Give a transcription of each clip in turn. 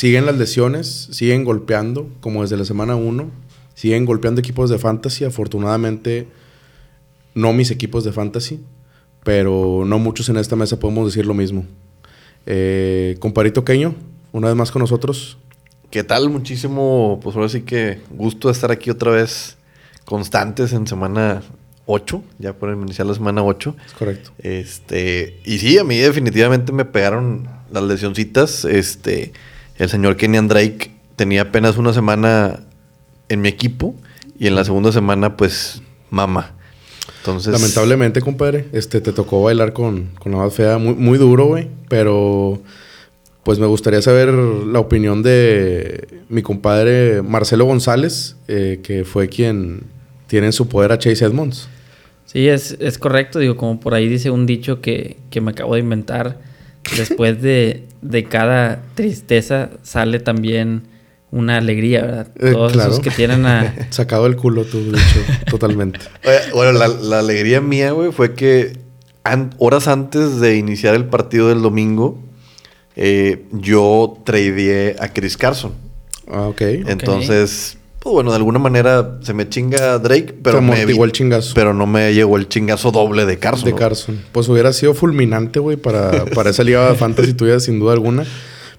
siguen las lesiones, siguen golpeando, como desde la semana 1. Siguen golpeando equipos de fantasy. Afortunadamente, no mis equipos de fantasy. Pero no muchos en esta mesa podemos decir lo mismo. Eh, comparito Queño, una vez más con nosotros. ¿Qué tal? Muchísimo, pues ahora sí que gusto de estar aquí otra vez constantes en semana 8, ya por iniciar la semana 8. Es correcto. Este, y sí, a mí definitivamente me pegaron las lesioncitas. Este, el señor Kenyan Drake tenía apenas una semana en mi equipo y en la segunda semana, pues, mama. Entonces. Lamentablemente, compadre, este, te tocó bailar con, con la más fea. Muy, muy duro, güey. Pero, pues me gustaría saber la opinión de mi compadre Marcelo González, eh, que fue quien tiene en su poder a Chase Edmonds. Sí, es, es correcto. Digo, como por ahí dice un dicho que, que me acabo de inventar. Después de, de cada tristeza sale también una alegría, ¿verdad? Eh, Todos claro. esos que tienen a... Sacado el culo, tú, dicho, totalmente. Bueno, la, la alegría mía, güey, fue que an- horas antes de iniciar el partido del domingo, eh, yo tradeé a Chris Carson. Ah, ok. Entonces, pues bueno, de alguna manera se me chinga Drake, pero, me evi- el chingazo. pero no me llegó el chingazo doble de Carson. de ¿no? Carson. Pues hubiera sido fulminante, güey, para, para esa liga de fantasy tuya, sin duda alguna.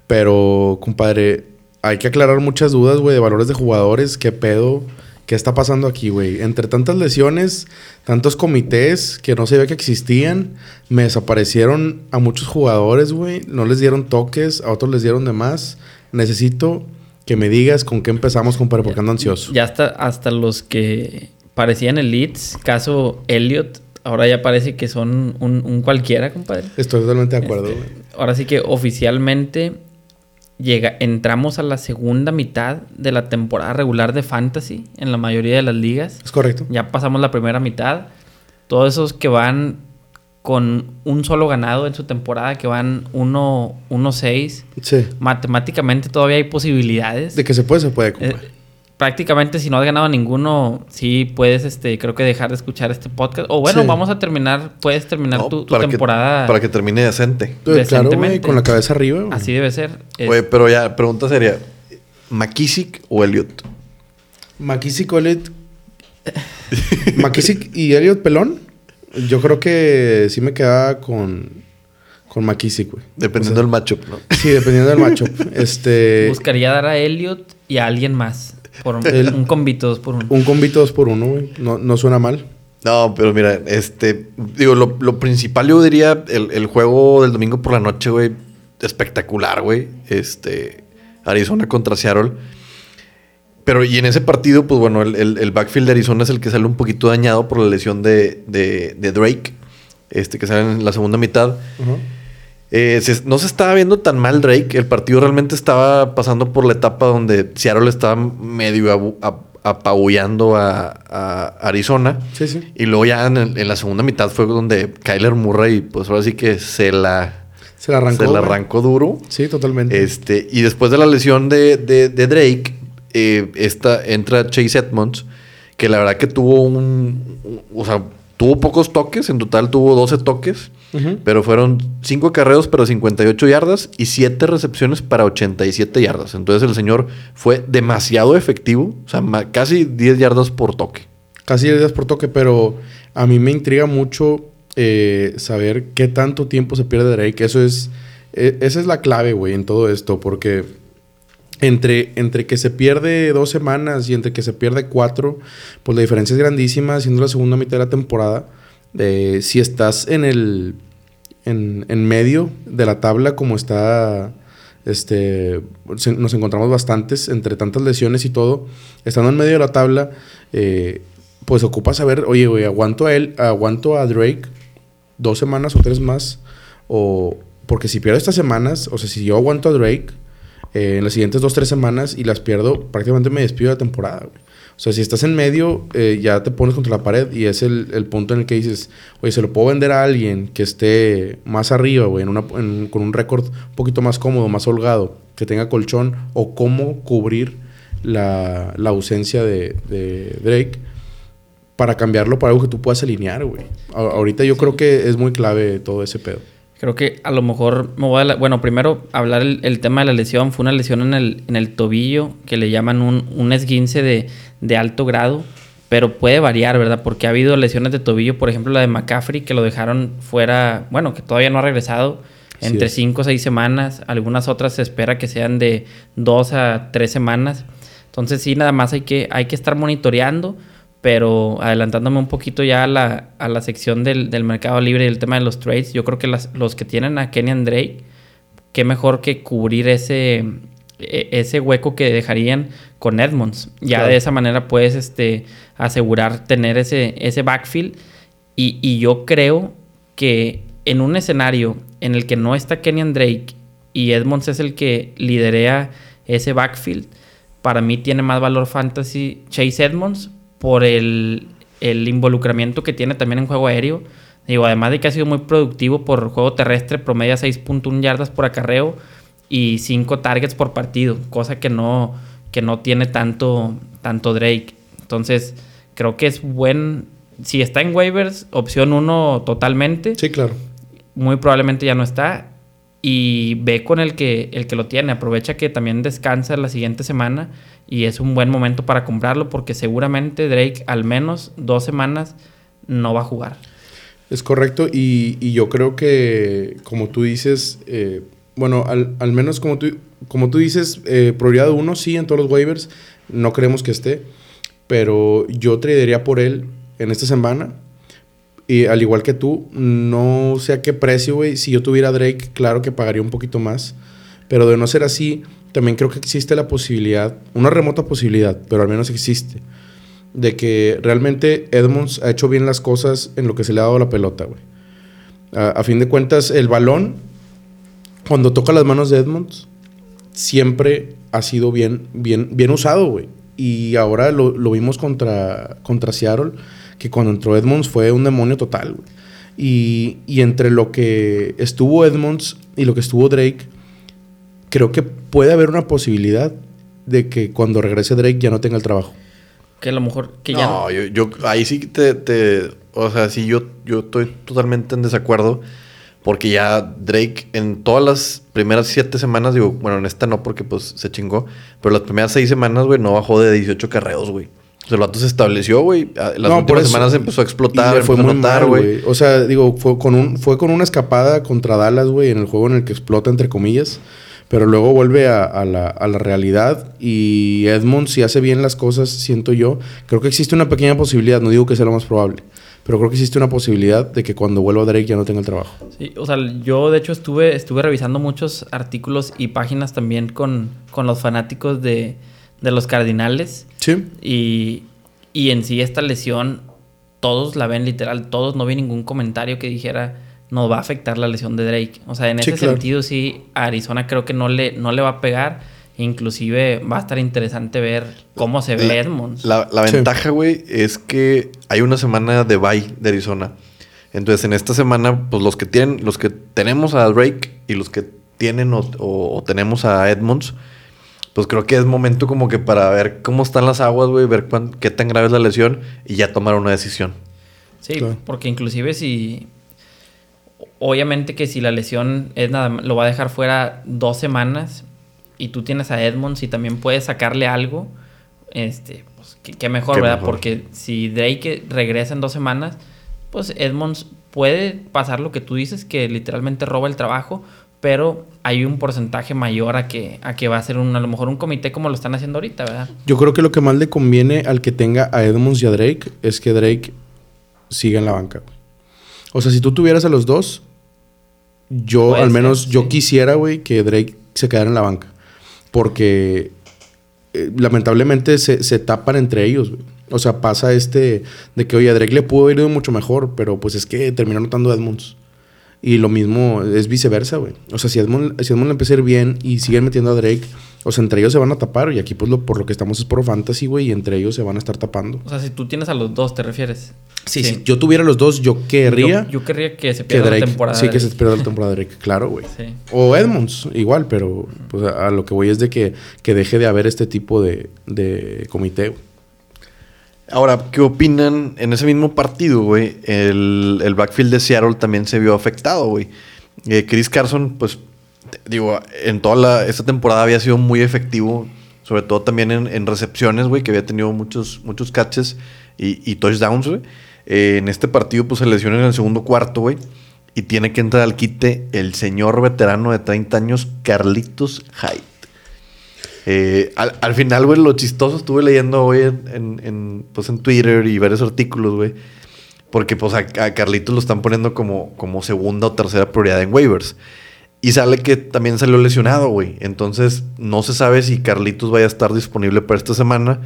Pero, compadre, hay que aclarar muchas dudas, güey, de valores de jugadores. ¿Qué pedo? ¿Qué está pasando aquí, güey? Entre tantas lesiones, tantos comités que no sabía que existían, me desaparecieron a muchos jugadores, güey. No les dieron toques, a otros les dieron de más. Necesito que me digas con qué empezamos, compadre, porque ando ansioso. Ya hasta, hasta los que parecían elites, caso Elliot, ahora ya parece que son un, un cualquiera, compadre. Estoy totalmente de acuerdo, Este, ahora sí que oficialmente llega, entramos a la segunda mitad de la temporada regular de Fantasy en la mayoría de las ligas. Es correcto. Ya pasamos la primera mitad. Todos esos que van con un solo ganado en su temporada, que van 1-6, Sí. matemáticamente todavía hay posibilidades. De que se puede, se puede, Eh, prácticamente si no has ganado ninguno, sí puedes, este, creo que dejar de escuchar este podcast. O bueno, Sí. vamos a terminar, puedes terminar No, tu, tu para que- temporada. para que termine decente. claro, güey, con la cabeza arriba, güey. Así debe ser. Pero ya, pregunta seria. ¿McKissick o Elliot? McKissick o Elliot. McKissick y Elliot Pelón. Yo creo que sí me quedaba con, con McKissick, güey. Dependiendo del matchup, ¿no? Sí, dependiendo del matchup. este. Buscaría dar a Elliot y a alguien más. Por un, El- un combito dos por uno. Un combito dos por uno, güey. No, no suena mal. No, pero mira, este, digo, lo, lo principal yo diría, el, el juego del domingo por la noche, güey, espectacular, güey. Este, Arizona contra Seattle. Pero y en ese partido, pues bueno, el, el- el backfield de Arizona es el que sale un poquito dañado por la lesión de, de- de Drake, este, que sale en la segunda mitad. Eh, se- no se estaba viendo tan mal Drake. El partido realmente estaba pasando por la etapa donde Seattle estaba medio abu- ap- apabullando a, a Arizona. Sí, sí. Y luego ya en, la segunda mitad fue donde Kyler Murray, pues ahora sí que se la, Se la arrancó. se la arrancó duro. Sí, totalmente. Este, y después de la lesión de- de Drake, eh, esta, entra Chase Edmonds, que la verdad que tuvo un, O sea, tuvo pocos toques, en total tuvo 12 toques, pero fueron 5 carreos para 58 yardas y 7 recepciones para 87 yardas. Entonces el señor fue demasiado efectivo, o sea, casi 10 yardas por toque. Casi días por toque, pero a mí me intriga mucho eh, saber qué tanto tiempo se pierde Drake. Eso es. eh, esa es la clave, güey, en todo esto. Porque entre, entre que se pierde dos semanas y entre que se pierde cuatro, pues la diferencia es grandísima, siendo la segunda mitad de la temporada. Si estás en el. En, en medio de la tabla, como está. Este. nos encontramos bastantes entre tantas lesiones y todo. Estando en medio de la tabla. eh, pues ocupa saber, oye, güey, aguanto a él, aguanto a Drake dos semanas o tres más. O. Porque si pierdo estas semanas, o sea, si yo aguanto a Drake eh, en las siguientes dos, tres semanas y las pierdo, prácticamente me despido de la temporada, güey. O sea, si estás en medio, eh, ya te pones contra la pared y es el, el punto en el que dices, oye, se lo puedo vender a alguien que esté más arriba, güey, en una- en- con un récord un poquito más cómodo, más holgado, que tenga colchón, o cómo cubrir la, la ausencia de, de Drake para cambiarlo para algo que tú puedas alinear, güey. Ahorita yo creo que es muy clave todo ese pedo. Creo que a lo mejor me voy a... bueno, primero hablar el, tema de la lesión. Fue una lesión en el, en el tobillo que le llaman un, un esguince de, de alto grado pero puede variar, ¿verdad? Porque ha habido lesiones de tobillo, por ejemplo la de McCaffrey, que lo dejaron fuera, bueno, que todavía no ha regresado, entre 5 o 6 semanas, algunas otras se espera que sean de 2 a 3 semanas. Entonces sí, nada más hay que, hay que estar monitoreando, pero adelantándome un poquito ya a la, a la sección del, del, mercado libre y el tema de los trades, yo creo que las, los que tienen a Kenyan Drake, qué mejor que cubrir ese, e, ese hueco que dejarían con Edmonds. Ya de esa manera puedes este, asegurar tener ese, ese backfield. Y, y, yo creo que en un escenario en el que no está Kenyan Drake y Edmonds es el que liderea ese backfield, para mí tiene más valor fantasy Chase Edmonds por el, el involucramiento que tiene también en juego aéreo. Digo, además de que ha sido muy productivo por juego terrestre, promedia 6.1 yardas por acarreo y 5 targets por partido, cosa que no, que no tiene tanto, tanto Drake. Entonces, creo que es buen. Si está en waivers, opción 1 totalmente. Sí, claro. Muy probablemente ya no está. Y ve con el que, el que lo tiene. Aprovecha que también descansa la siguiente semana. Y es un buen momento para comprarlo. Porque seguramente Drake, al menos dos semanas, no va a jugar. Es correcto. Y, yo creo que, como tú dices, eh, bueno, al, menos como tú, como tú dices, eh, prioridad uno, sí, en todos los waivers. No creemos que esté. Pero yo tradearía por él en esta semana. Y al igual que tú, no sé a qué precio, güey. Si yo tuviera Drake, claro que pagaría un poquito más. Pero de no ser así, también creo que existe la posibilidad, una remota posibilidad, pero al menos existe, de que realmente Edmonds ha hecho bien las cosas en lo que se le ha dado la pelota, güey. A, a fin de cuentas, el balón cuando toca las manos de Edmonds, siempre ha sido bien, bien, bien usado, güey. Y ahora lo, vimos contra, contra Seattle, que cuando entró Edmonds fue un demonio total, güey. Y, y, entre lo que estuvo Edmonds y lo que estuvo Drake, creo que puede haber una posibilidad de que cuando regrese Drake ya no tenga el trabajo. Que a lo mejor que ya no. Yo, yo, ahí sí te, te, O sea, sí, yo, yo estoy totalmente en desacuerdo. Porque ya Drake en todas las primeras siete semanas, digo, bueno, en esta no porque pues se chingó, pero las primeras seis semanas, güey, no bajó de 18 carreos, güey. O sea, el vato se estableció, güey. Las últimas semanas empezó a explotar, fue muy notar, güey. O sea, digo, fue con, un, fue con una escapada contra Dallas, güey, en el juego en el que explota, entre comillas. Pero luego vuelve a, la, a la realidad y Edmond, si hace bien las cosas, siento yo, creo que existe una pequeña posibilidad, no digo que sea lo más probable, pero creo que existe una posibilidad de que cuando vuelva Drake ya no tenga el trabajo. Sí, o sea, yo de hecho estuve, estuve revisando muchos artículos y páginas también con, con los fanáticos de, de, los Cardinales. Sí. Y, y en sí esta lesión, todos la ven literal, todos, no vi ningún comentario que dijera no va a afectar la lesión de Drake. O sea, en ese sentido sí, a Arizona creo que no le, no le va a pegar Inclusive va a estar interesante ver cómo se ve Edmonds. La, ventaja, güey, es que hay una semana de bye de Arizona. Entonces, en esta semana, pues los que tienen, los que tenemos a Drake y los que tienen o, tenemos a Edmonds, pues creo que es momento como que para ver cómo están las aguas, güey, ver qué tan grave es la lesión y ya tomar una decisión. Sí, porque inclusive si obviamente que si la lesión es nada lo va a dejar fuera dos semanas y tú tienes a Edmonds y también puedes sacarle algo, este, pues qué, mejor, ¿verdad? Porque si Drake regresa en dos semanas, pues Edmonds puede pasar lo que tú dices, que literalmente roba el trabajo, pero hay un porcentaje mayor a que, a que va a ser un, a lo mejor un comité como lo están haciendo ahorita, ¿verdad? Yo creo que lo que más le conviene al que tenga a Edmonds y a Drake es que Drake siga en la banca. O sea, si tú tuvieras a los dos, yo al menos yo quisiera, güey, que Drake se quedara en la banca. Porque eh, lamentablemente se, se, tapan entre ellos. O sea, pasa este de que, oye, a Drake le pudo haber ido mucho mejor, pero pues es que terminó anotando Edmonds. Y lo mismo es viceversa, güey. O sea, si Edmond, si Edmond le empieza a ir bien y siguen metiendo a Drake, o sea, entre ellos se van a tapar. Y aquí, pues, lo, por lo que estamos es por fantasy, güey, y entre ellos se van a estar tapando. O sea, si tú tienes a los dos, ¿te refieres? Sí, si yo tuviera los dos, yo querría. Yo, querría que se pierda la temporada. Sí, que se pierda la temporada de Drake, claro, güey. Sí. O Edmonds, igual, pero pues, a, lo que voy es de que, que deje de haber este tipo de, de comité, güey. Ahora, ¿qué opinan? En ese mismo partido, güey, el, el, backfield de Seattle también se vio afectado, güey. Eh, Chris Carson, pues, digo, en toda la, esta temporada había sido muy efectivo, sobre todo también en, recepciones, güey, que había tenido muchos, muchos catches y, y touchdowns, güey. Eh, en este partido, pues se lesiona en el segundo cuarto, güey. Y tiene que entrar al quite el señor veterano de 30 años, Carlitos Hyde. Eh, al, final, güey, lo chistoso estuve leyendo hoy en, pues, en Twitter y varios artículos, güey. Porque pues a, Carlitos lo están poniendo como, como segunda o tercera prioridad en waivers. Y sale que también salió lesionado, güey. Entonces no se sabe si Carlitos vaya a estar disponible para esta semana.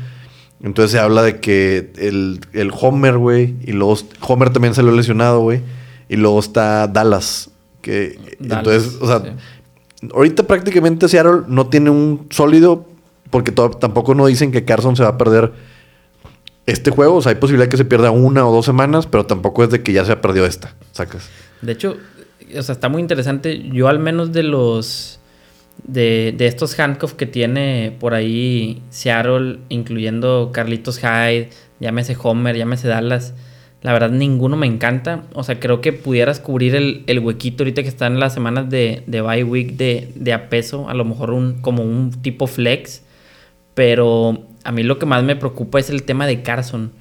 Entonces se habla de que el, el Homer, güey. Y luego Homer también salió lesionado, güey. Y luego está Dallas. Que, entonces, o sea, ahorita prácticamente Seattle no tiene un sólido. Porque tampoco no dicen que Carson se va a perder este juego. O sea, hay posibilidad que se pierda una o dos semanas, pero tampoco es de que ya se ha perdido esta. Sacas. De hecho, o sea, está muy interesante. Yo al menos de los... De, de estos handcuffs que tiene por ahí Seattle, incluyendo Carlitos Hyde, llámese Homer, llámese Dallas la verdad, ninguno me encanta. O sea, creo que pudieras cubrir el, el huequito ahorita que están las semanas de, de bye week de, de a peso. A lo mejor un, como un tipo flex. Pero a mí lo que más me preocupa es el tema de Carson.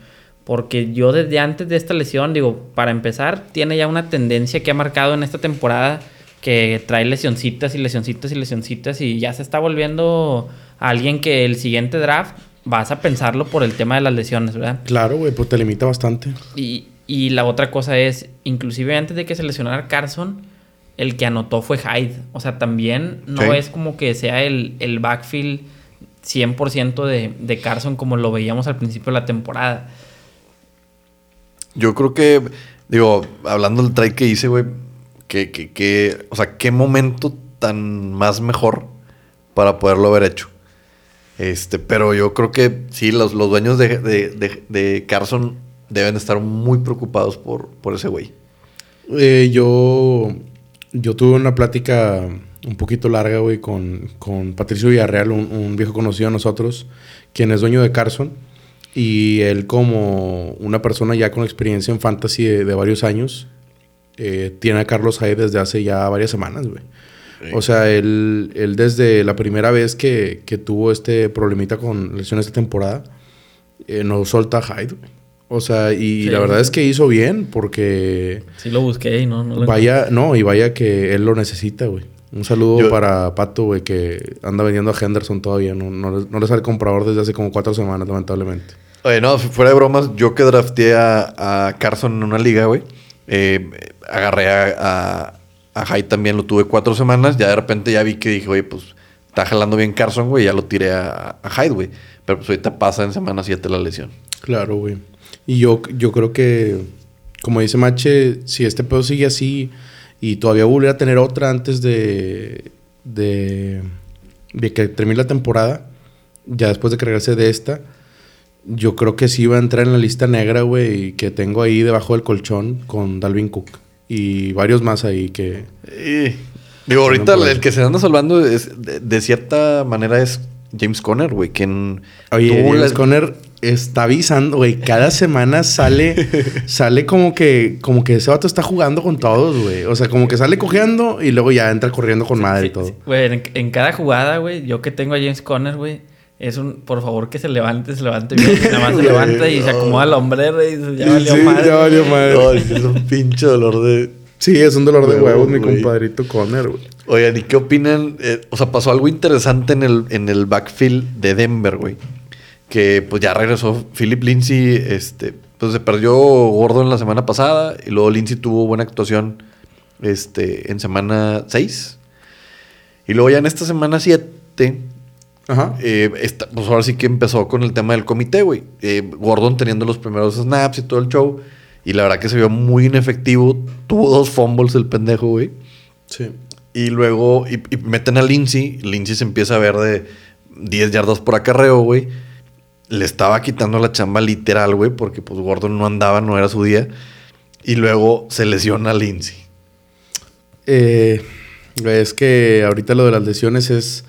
Porque yo desde antes de esta lesión, digo, para empezar, tiene ya una tendencia que ha marcado en esta temporada que trae lesioncitas y lesioncitas y lesioncitas y ya se está volviendo alguien que el siguiente draft vas a pensarlo por el tema de las lesiones, ¿verdad? Claro, güey, pues te limita bastante. Y, y la otra cosa es, inclusive antes de que se lesionara Carson, el que anotó fue Hyde. O sea, también no es como que sea el, el backfield 100% de, de Carson como lo veíamos al principio de la temporada. Yo creo que, digo, hablando del trade que hice, güey, que, que, que, o sea, qué momento tan más mejor para poderlo haber hecho. Este, pero yo creo que sí, los, los dueños de, de, Carson deben estar muy preocupados por, por ese güey. Eh, yo, yo tuve una plática un poquito larga, güey, con, con Patricio Villarreal, un, viejo conocido de nosotros, quien es dueño de Carson. Y él, como una persona ya con experiencia en fantasy de, varios años, eh, tiene a Carlos Hyde desde hace ya varias semanas, güey. O sea, él, él desde la primera vez que, que tuvo este problemita con lesiones de temporada, eh, no solta a Hyde, O sea, y la verdad es que hizo bien porque... Sí lo busqué y no... no vaya, no, y vaya que él lo necesita, güey. Un saludo para Pato, güey, que anda vendiendo a Henderson todavía. No, no, le sale comprador desde hace como cuatro semanas, lamentablemente. Oye, no, fuera de bromas, yo que drafté a, a Carson en una liga, güey, eh, agarré a a Hyde también lo tuve cuatro semanas. Ya de repente ya vi que dije, oye, pues está jalando bien Carson, güey. Ya lo tiré a, a Hyde, güey. Pero pues ahorita pasa en semana 7 la lesión. Claro, güey. Y yo, yo creo que, como dice Mache, si este pedo sigue así y todavía volviera a tener otra antes de, de, de que termine la temporada, ya después de cargarse de esta, yo creo que sí va a entrar en la lista negra, güey, que tengo ahí debajo del colchón con Dalvin Cook y varios más ahí que... digo, ahorita el que se anda salvando es, de, cierta manera es James Conner, güey, quien... Oye, James Conner está avisando, güey. Cada semana sale, sale como que, como que ese vato está jugando con todos, güey. O sea, como que sale cojeando y luego ya entra corriendo con madre y todo. Güey, en, en, cada jugada, güey, yo que tengo a James Conner, güey es un, por favor, que se levante, se levante bien. Nada más se levanta y se acomoda la hombrera y ya valió sí, madre. Ya valió madre. es un pinche dolor de. Sí, es un dolor de huevos, mi compadrito Conner, güey. Oigan, ¿y qué opinan? Eh, o sea, pasó algo interesante en el, en el backfield de Denver, güey. Que pues ya regresó Philip Lindsay, este, pues se perdió gordo en la semana pasada y luego Lindsay tuvo buena actuación este, en semana 6. Y luego ya en esta semana 7 Ajá. Eh, pues ahora sí que empezó con el tema del comité, güey. Eh, Gordon teniendo los primeros snaps y todo el show. Y la verdad que se vio muy inefectivo. Tuvo dos fumbles el pendejo, güey. Sí. Y luego y, meten a Lindsay. Lindsay se empieza a ver de 10 yardas por acarreo, güey. Le estaba quitando la chamba literal, güey, porque pues Gordon no andaba, no era su día. Y luego se lesiona a Lindsay. Eh, es que ahorita lo de las lesiones es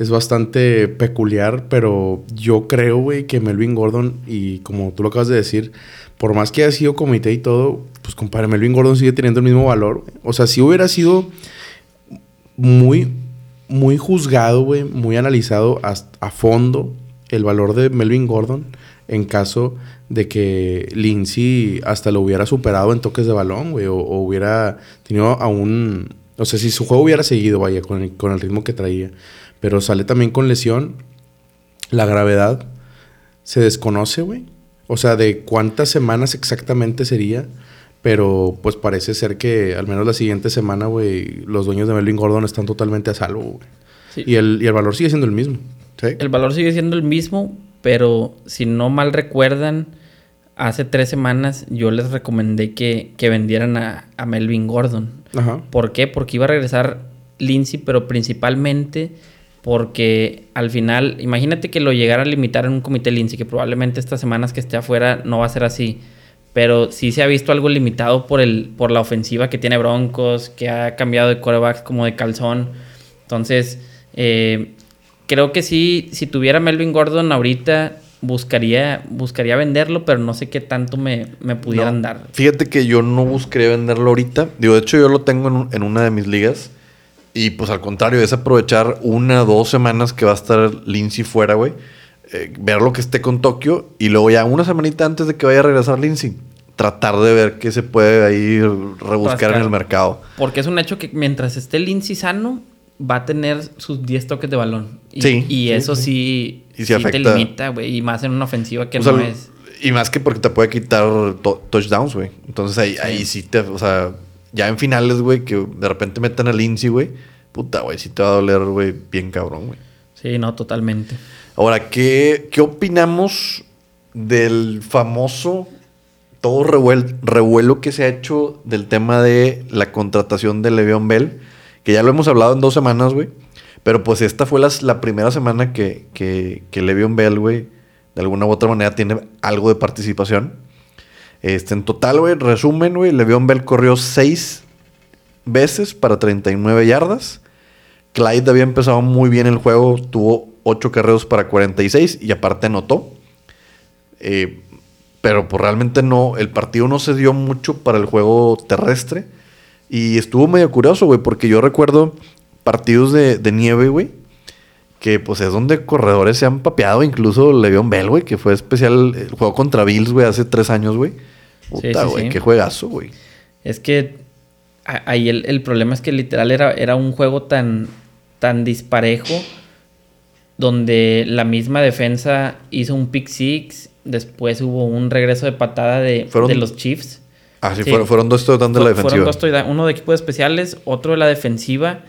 es bastante peculiar, pero yo creo, güey, que Melvin Gordon, y como tú lo acabas de decir, por más que haya sido comité y todo, pues compadre, Melvin Gordon sigue teniendo el mismo valor. O sea, si hubiera sido muy, muy juzgado, güey, muy analizado a, a fondo el valor de Melvin Gordon en caso de que Lindsay hasta lo hubiera superado en toques de balón, güey, o, o hubiera tenido aún, o sea, si su juego hubiera seguido, vaya, con el, con el ritmo que traía, pero sale también con lesión, la gravedad se desconoce, güey, o sea, de cuántas semanas exactamente sería, pero pues parece ser que al menos la siguiente semana, güey, los dueños de Melvin Gordon están totalmente a salvo, güey. Sí. Y, el, y el valor sigue siendo el mismo. Sí. El valor sigue siendo el mismo, pero si no mal recuerdan, hace tres semanas yo les recomendé que, que vendieran a, a Melvin Gordon. Ajá. ¿Por qué? Porque iba a regresar Lindsay, pero principalmente porque al final, imagínate que lo llegara a limitar en un comité Lindsay, que probablemente estas semanas que esté afuera no va a ser así. Pero sí se ha visto algo limitado por, el, por la ofensiva que tiene Broncos, que ha cambiado de corebacks como de calzón. Entonces, eh, creo que sí, si tuviera Melvin Gordon ahorita, buscaría, buscaría venderlo, pero no sé qué tanto me, me pudieran No. dar. Fíjate que yo no busqué venderlo ahorita. Digo, de hecho, yo lo tengo en, en una de mis ligas. Y pues al contrario, es aprovechar una o dos semanas que va a estar Lindsay fuera, güey. eh, ver lo que esté con Tokio. Y luego ya una semanita antes de que vaya a regresar Lindsay. Tratar de ver qué se puede ahí rebuscar Rascar. en el mercado. Porque es un hecho que mientras esté Lindsay sano, va a tener sus 10 toques de balón. Y, Sí, y sí, eso sí. sí, Y sí te limita, güey. Y más en una ofensiva que O sea, no es. Y más que porque te puede quitar to- touchdowns, güey. Entonces ahí ahí sí te, o sea, ya en finales, güey, que de repente metan a Lindsay, güey. Puta, güey, sí te va a doler, güey, bien cabrón, güey. Sí, no, totalmente. Ahora, ¿qué, qué opinamos del famoso todo revuel- revuelo que se ha hecho del tema de la contratación de Le'Veon Bell? Que ya lo hemos hablado en dos semanas, güey. Pero pues esta fue las- la primera semana que, que, que Le'Veon Bell, güey, de alguna u otra manera tiene algo de participación. Este, en total, güey, resumen, güey, Le'Veon Bell corrió seis veces para 39 yardas. Clyde había empezado muy bien el juego, tuvo 8 carreros para 46 y aparte anotó. Eh, pero pues realmente no, el partido no se dio mucho para el juego terrestre. Y estuvo medio curioso, güey, porque yo recuerdo partidos de, nieve, güey, que pues es donde corredores se han papeado, incluso Le'Veon Bell, güey, que fue especial el juego contra Bills, güey, hace tres años, güey. Puta, güey, sí. qué juegazo, güey. Es que ahí el, el problema es que literal era, era un juego tan, tan disparejo donde la misma defensa hizo un pick six, después hubo un regreso de patada de, los Chiefs. Ah, sí, Sí. Fueron, fueron dos touchdowns de la defensiva. Fueron dos touchdowns, uno de equipos especiales, otro de la defensiva.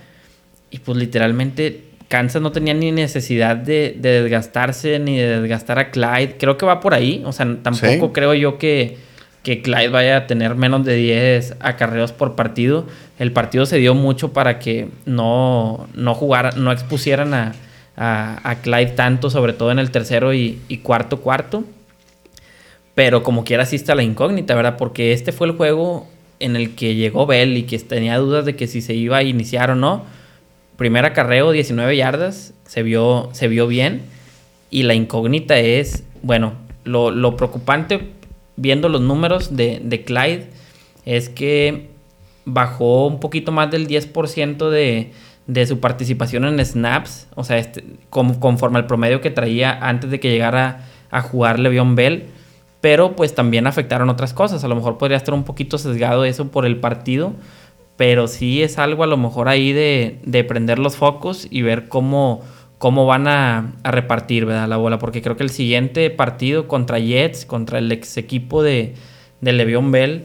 Y pues literalmente Kansas no tenía ni necesidad de, de desgastarse ni de desgastar a Clyde. Creo que va por ahí. O sea, tampoco Sí. creo yo que, que Clyde vaya a tener menos de 10 acarreos por partido. El partido se dio mucho para que no, no jugara, no expusieran a, a, a Clyde tanto, sobre todo en el tercero y, cuarto cuarto. Pero como quiera sí está la incógnita, ¿verdad? Porque este fue el juego en el que llegó Bell y que tenía dudas de que si se iba a iniciar o no. Primer acarreo, 19 yardas, se vio, se vio bien. Y la incógnita es, bueno, lo, lo preocupante viendo los números de, de Clyde es que bajó un poquito más del 10% de, de su participación en snaps, o sea, este, como, conforme al promedio que traía antes de que llegara a jugar Le'Veon Bell, pero pues también afectaron otras cosas, a lo mejor podría estar un poquito sesgado eso por el partido, pero sí es algo a lo mejor ahí de, de prender los focos y ver cómo, cómo van a, a repartir ¿verdad? la bola, porque creo que el siguiente partido contra Jets, contra el ex equipo de, de Le'Veon Bell,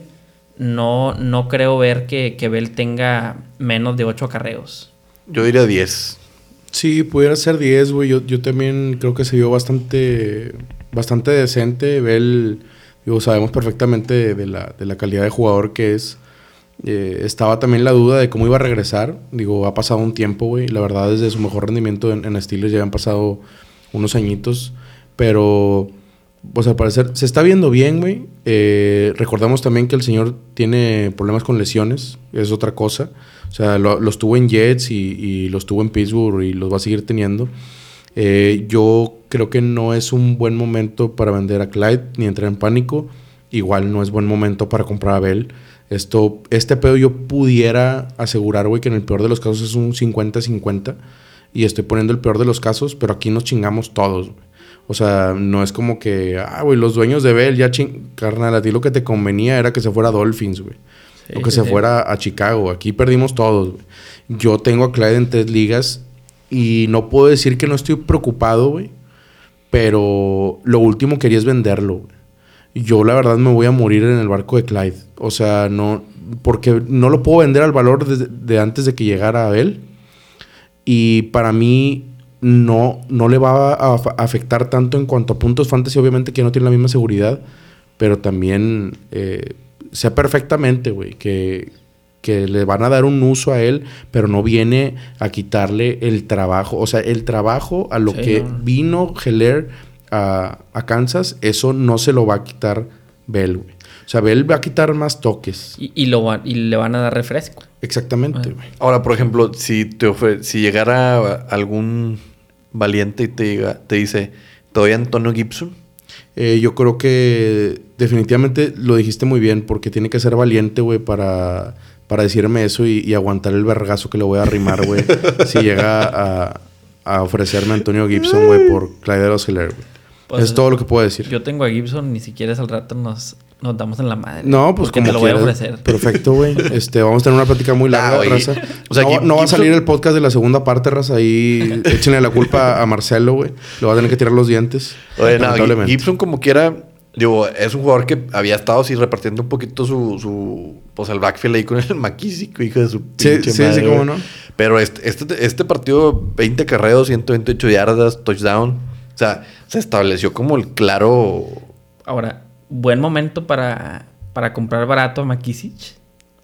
no, no creo ver que, que Bell tenga menos de 8 acarreos. Yo diría 10. Sí, pudiera ser 10, güey. Yo, yo también creo que se vio bastante, bastante decente. Bell, digo, sabemos perfectamente de, de la, de la calidad de jugador que es. Eh, estaba también la duda de cómo iba a regresar. Digo, ha pasado un tiempo, güey. La verdad, desde su mejor rendimiento en, en ya han pasado unos añitos. Pero, pues al parecer, se está viendo bien, güey. Eh, recordamos también que el señor tiene problemas con lesiones. Es otra cosa. O sea, lo- los tuvo en Jets y, y los tuvo en Pittsburgh y los va a seguir teniendo. Eh, yo creo que no es un buen momento para vender a Clyde ni entrar en pánico. Igual no es buen momento para comprar a Bell. Esto, este pedo yo pudiera asegurar, güey, que en el peor de los casos es un 50-50. Y estoy poniendo el peor de los casos, pero aquí nos chingamos todos, güey. O sea, no es como que, ah, güey, los dueños de Bell ya ching... Carnal, a ti lo que te convenía era que se fuera a Dolphins, güey. o que se fuera a Chicago. Aquí perdimos todos, güey. Yo tengo a Clyde en tres ligas y no puedo decir que no estoy preocupado, güey. Pero lo último quería es venderlo, güey. Yo la verdad me voy a morir en el barco de Clyde. O sea, no... Porque no lo puedo vender al valor de, antes de que llegara a él. Y para mí no, no le va a afectar tanto en cuanto a puntos fantasy, obviamente que no tiene la misma seguridad, pero también eh, sé perfectamente, güey, que, que le van a dar un uso a él, pero no viene a quitarle el trabajo. O sea, el trabajo a lo que vino Heller a, Kansas, eso no se lo va a quitar Bell, güey. O sea, Bell va a quitar más toques. Y, lo y le van a dar refresco. Exactamente, güey. Ahora, por ejemplo, si, te si llegara algún valiente y te, diga, te dice, ¿te doy Antonio Gibson? Eh, yo creo que definitivamente lo dijiste muy bien, porque tiene que ser valiente, güey, para, para decirme eso y, aguantar el vergazo que le voy a arrimar, güey, si llega a, a, ofrecerme Antonio Gibson, güey, por Clyde Osceola, pues es todo lo que puedo decir. Yo tengo a Gibson, ni siquiera es al rato nos, nos damos en la madre. No, pues como te lo voy a ofrecer. Perfecto, güey. Este, vamos a tener una plática muy larga, ah, raza. O sea, no, va a salir el podcast de la segunda parte, raza. Ahí échenle la culpa a Marcelo, güey. Le va a tener que tirar los dientes. Oye, no, Gibson como quiera... Digo, es un jugador que había estado así repartiendo un poquito su... su pues el backfield ahí con el McKissick, hijo de su sí, Sí, sí, cómo no. Pero este, este, este partido, 20 carreos, 128 yardas, touchdown. O sea, se estableció como el claro... Ahora, buen momento para, para comprar barato a Makisic.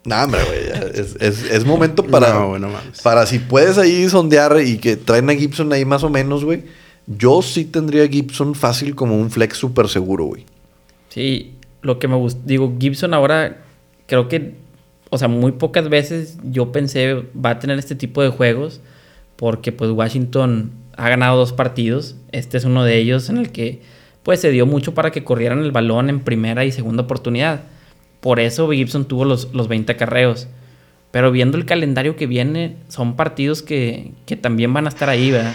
No, hombre, güey. Es, momento para. para si puedes ahí sondear y que traen a Gibson ahí más o menos, güey. Yo sí tendría a Gibson fácil como un flex súper seguro, güey. Sí, lo que me gusta. Digo, Gibson ahora creo que. O sea, muy pocas veces yo pensé va a tener este tipo de juegos. Porque pues Washington ha ganado dos partidos. Este es uno de ellos en el que pues se dio mucho para que corrieran el balón en primera y segunda oportunidad. Por eso Gibson tuvo los, los 20 carreos. Pero viendo el calendario que viene, son partidos que, que, también van a estar ahí, ¿verdad?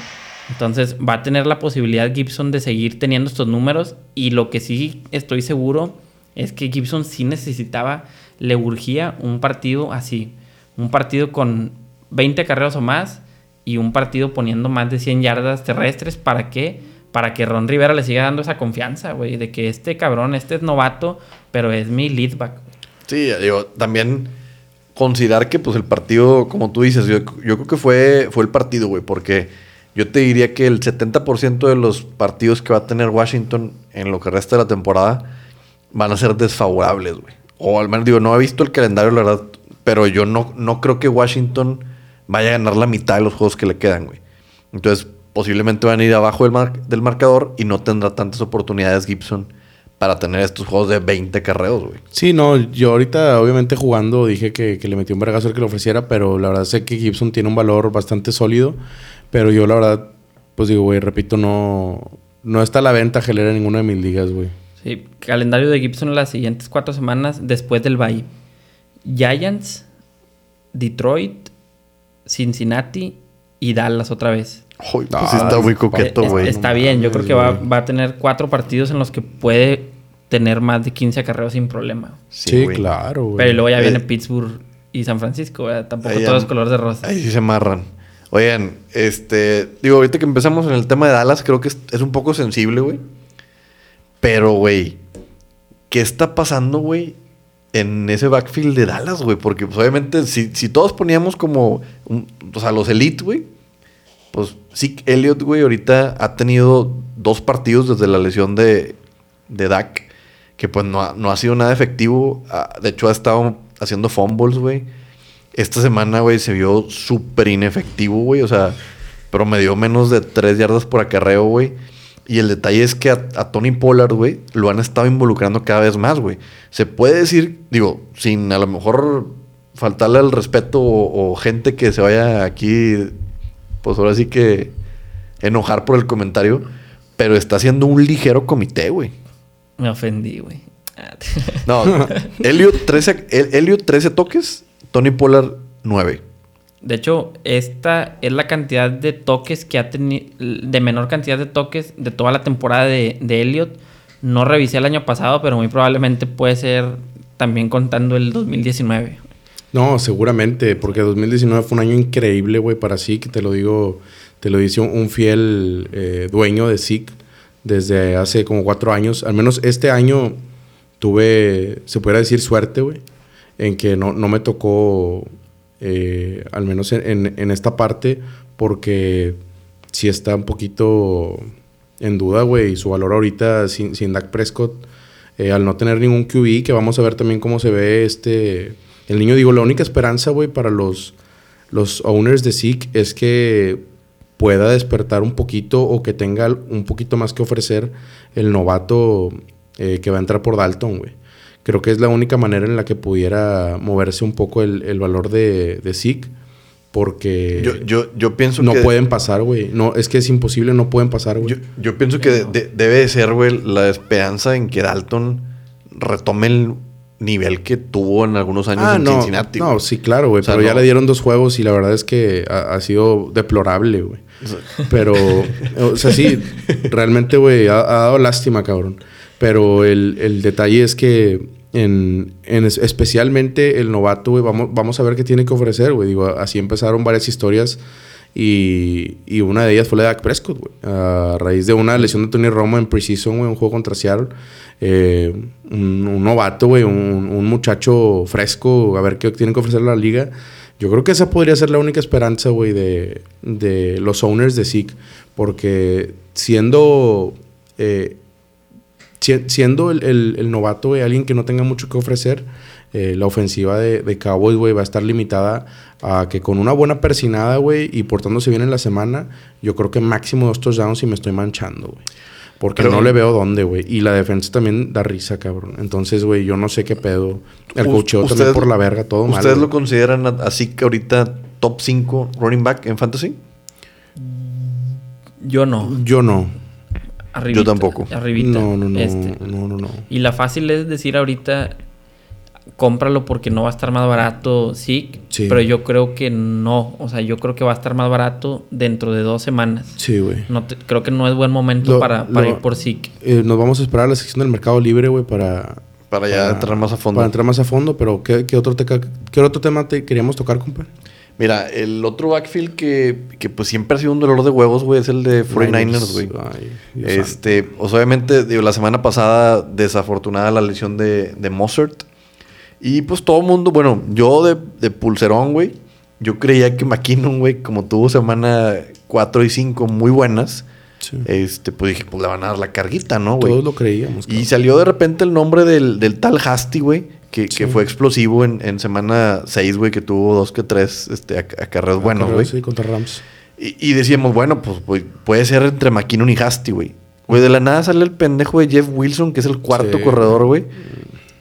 Entonces va a tener la posibilidad Gibson de seguir teniendo estos números. Y lo que sí estoy seguro es que Gibson sí necesitaba, le urgía un partido así. Un partido con 20 carreos o más y un partido poniendo más de 100 yardas terrestres para que para que Ron Rivera le siga dando esa confianza, güey, de que este cabrón, este es novato, pero es mi lead back. Sí, digo, también considerar que pues el partido, como tú dices, yo, creo que fue, fue el partido, güey, porque yo te diría que el 70% de los partidos que va a tener Washington en lo que resta de la temporada van a ser desfavorables, güey. O al menos digo, no he visto el calendario, la verdad, pero yo no, no creo que Washington vaya a ganar la mitad de los juegos que le quedan, güey. Entonces, posiblemente van a ir abajo del, del marcador y no tendrá tantas oportunidades Gibson para tener estos juegos de 20 carreos, güey. Sí, no, yo ahorita obviamente jugando dije que, le metí un vergazo al que lo ofreciera, pero la verdad sé que Gibson tiene un valor bastante sólido, pero yo la verdad, pues digo, güey, repito, no, no está a la venta gelera en ninguna de mis ligas, güey. Sí, calendario de Gibson en las siguientes cuatro semanas después del bye. Giants, Detroit, Cincinnati y Dallas otra vez. Pues está muy coqueto, güey. está bien, yo creo que va, a tener cuatro partidos en los que puede tener más de 15 acarreos sin problema. Sí, claro, güey. Pero luego ya viene eh, Pittsburgh y San Francisco, Tampoco todos colores de rosa. Ahí sí se amarran. Oigan, este, digo, ahorita que empezamos en el tema de Dallas, creo que es, un poco sensible, güey. Pero, güey, ¿qué está pasando, güey? En ese backfield de Dallas, güey. Porque, pues, obviamente, si, si todos poníamos como, o sea, los elite, güey pues sí, Elliot, güey, ahorita ha tenido dos partidos desde la lesión de, de Dak, que pues no ha, sido nada efectivo. Ah, de hecho, ha estado haciendo fumbles, güey. Esta semana, güey, se vio súper inefectivo, güey. O sea, promedió menos de tres yardas por acarreo, güey. Y el detalle es que a, Tony Pollard, güey, lo han estado involucrando cada vez más, güey. Se puede decir, digo, sin a lo mejor faltarle el respeto o gente que se vaya aquí pues ahora sí que enojar por el comentario, pero está haciendo un ligero comité, güey. Me ofendí, güey. No, Elliot 13, El- Elliot 13 toques, Tony Pollard 9. De hecho, esta es la cantidad de toques que ha tenido, de menor cantidad de toques de toda la temporada de, Elliot. No revisé el año pasado, pero muy probablemente puede ser también contando el 2019. No, seguramente, porque 2019 fue un año increíble, güey, para SIC. Te lo digo, te lo dice un, un fiel eh, dueño de SIC desde hace como cuatro años. Al menos este año tuve, se pudiera decir, suerte, güey, en que no, no me tocó, eh, al menos en, en- esta parte, porque sí está un poquito en duda, güey, su valor ahorita sin, sin Dak Prescott, eh, al no tener ningún QB, que vamos a ver también cómo se ve este... El niño, digo, la única esperanza, güey, para los, los owners de Zeke es que pueda despertar un poquito o que tenga un poquito más que ofrecer el novato eh, que va a entrar por Dalton, güey. Creo que es la única manera en la que pudiera moverse un poco el, el valor de, de Zeke, porque Yo, yo, yo pienso no que... pueden pasar, güey. No, es que es imposible, no pueden pasar, güey. Yo, yo pienso que de- de- debe de ser, güey, la esperanza en que Dalton retome el nivel que tuvo en algunos años Ah, en no, Cincinnati. no, sí, claro, güey. O sea, pero ya le dieron dos juegos y la verdad es que ha, ha sido deplorable, güey. Pero, o sea, sí, realmente, güey, ha, ha dado lástima, cabrón. Pero el, el detalle es que, en, en es- especialmente el novato, güey, vamos, vamos a ver qué tiene que ofrecer, güey. Digo, así empezaron varias historias y, y una de ellas fue la de Dak Prescott, güey. A raíz de una lesión de Tony Romo en Precision, güey, un juego contra Seattle. Eh, un, novato, güey, un, muchacho fresco, a ver qué tienen que ofrecer la liga. Yo creo que esa podría ser la única esperanza, güey, de, de los owners de Zeke. Porque siendo, eh, siendo el, el- el novato, güey, alguien que no tenga mucho que ofrecer, eh, la ofensiva de, de Cowboys, güey, va a estar limitada a que con una buena persinada, güey, y portándose bien en la semana, yo creo que máximo dos touchdowns y me estoy manchando, güey. Porque Pero- no le veo dónde, güey. Y la defensa también da risa, cabrón. Entonces, güey, yo no sé qué pedo. El cocheo también ustedes- por la verga, todo mal. ¿Ustedes lo consideran así que ahorita top 5 running back en fantasy? Yo no. Yo no. Arribita, Yo tampoco. Arribita. No, no, no. Este. No, no, no. Y la fácil es decir ahorita, cómpralo porque no va a estar más barato, sí, Sí. pero yo creo que no. O sea, yo creo que va a estar más barato dentro de dos semanas. Sí, güey. No te- creo que no es buen momento Lo- para, para lo- ir por SIC. Eh, nos vamos a esperar a la sección del mercado libre, güey, para... Para ya entrar más a fondo. Para entrar más a fondo, pero ¿qué, qué otro, teca- qué otro tema te queríamos tocar, compa? Mira, el otro backfield que, que pues siempre ha sido un dolor de huevos, güey, es el de 49ers, güey. Este, pues obviamente, digo, la semana pasada desafortunada la lesión de, de Mozart. Y pues todo el mundo, bueno, yo de, de pulserón, güey, yo creía que McKinnon, güey, como tuvo semana 4 y 5 muy buenas, Sí. este, pues dije, pues le van a dar la carguita, ¿no, güey? Todos lo creíamos. Y salió de repente el nombre del, del tal Hasty, güey, que, que fue explosivo en, en semana 6, güey, que tuvo dos que tres este, ac- acarreos buenos, güey. Sí, contra Rams. Y, y decíamos, bueno, pues puede ser entre McKinnon y Hasty, güey. Güey, de la nada sale el pendejo de Jeff Wilson, que es el cuarto Sí. corredor, güey.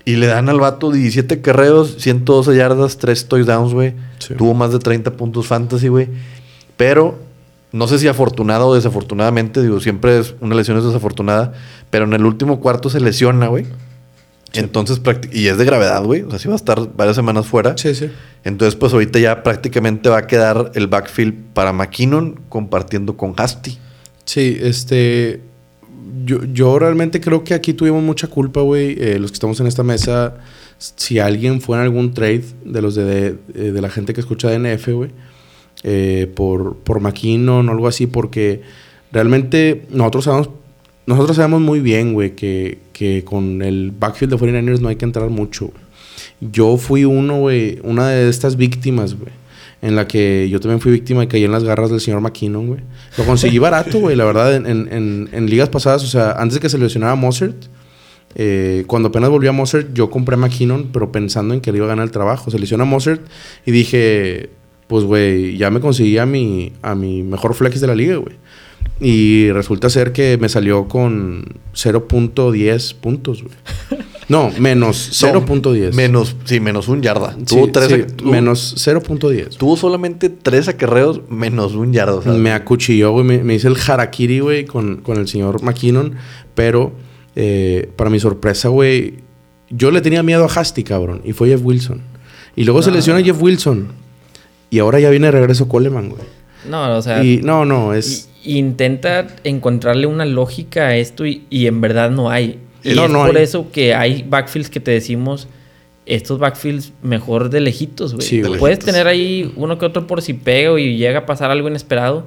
Y le dan al vato 17 carreos, 112 yardas, 3 touchdowns, güey. Sí. Tuvo más de 30 puntos fantasy, güey. Pero, no sé si afortunado o desafortunadamente, digo, siempre es una lesión es desafortunada. Pero en el último cuarto se lesiona, güey. Entonces, prácti- y es de gravedad, güey. O sea, sí va a estar varias semanas fuera. Sí, sí. Entonces, pues ahorita ya prácticamente va a quedar el backfield para McKinnon compartiendo con Hasty. Sí, este. Yo, yo realmente creo que aquí tuvimos mucha culpa, güey. eh, los que estamos en esta mesa. Si alguien fue en algún trade de los de, de, eh, de la gente que escucha DNF, güey. eh, por, por McKinnon o algo así, porque realmente nosotros sabemos, nosotros sabemos muy bien, güey, que, que con el backfield de 49ers no hay que entrar mucho. Yo fui uno, güey, una de estas víctimas, güey. En la que yo también fui víctima y caí en las garras del señor McKinnon, güey. Lo conseguí barato, güey, la verdad, en, en- ligas pasadas. O sea, antes de que se lesionara Mozart, eh, cuando apenas volvió a Mozart, yo compré a McKinnon, pero pensando en que le iba a ganar el trabajo. Se lesiona Mozart y dije, pues, güey, ya me conseguí a mi, a mi mejor flex de la liga, güey. Y resulta ser que me salió con 0.10 puntos, güey. No, menos No, 0.10. Menos, sí, menos un yarda. Sí, tuvo tres, sí, tuvo- menos 0.10. Tuvo solamente tres acarreos menos un yarda. o sea, Me acuchilló, güey. Me, me hice el harakiri, güey, con, con el señor McKinnon. Pero, eh, para mi sorpresa, güey, yo le tenía miedo a Hasty, cabrón. Y fue Jeff Wilson. Y luego se No. lesiona Jeff Wilson. Y ahora ya viene de regreso Coleman, güey. No, o sea, Y no, no, es. y- intenta encontrarle una lógica a esto y, y en verdad no hay. Y No, es no por hay. eso que hay backfields que te decimos, estos backfields mejor de lejitos, güey. Sí. Puedes lejitos. tener ahí uno que otro por si pego y llega a pasar algo inesperado.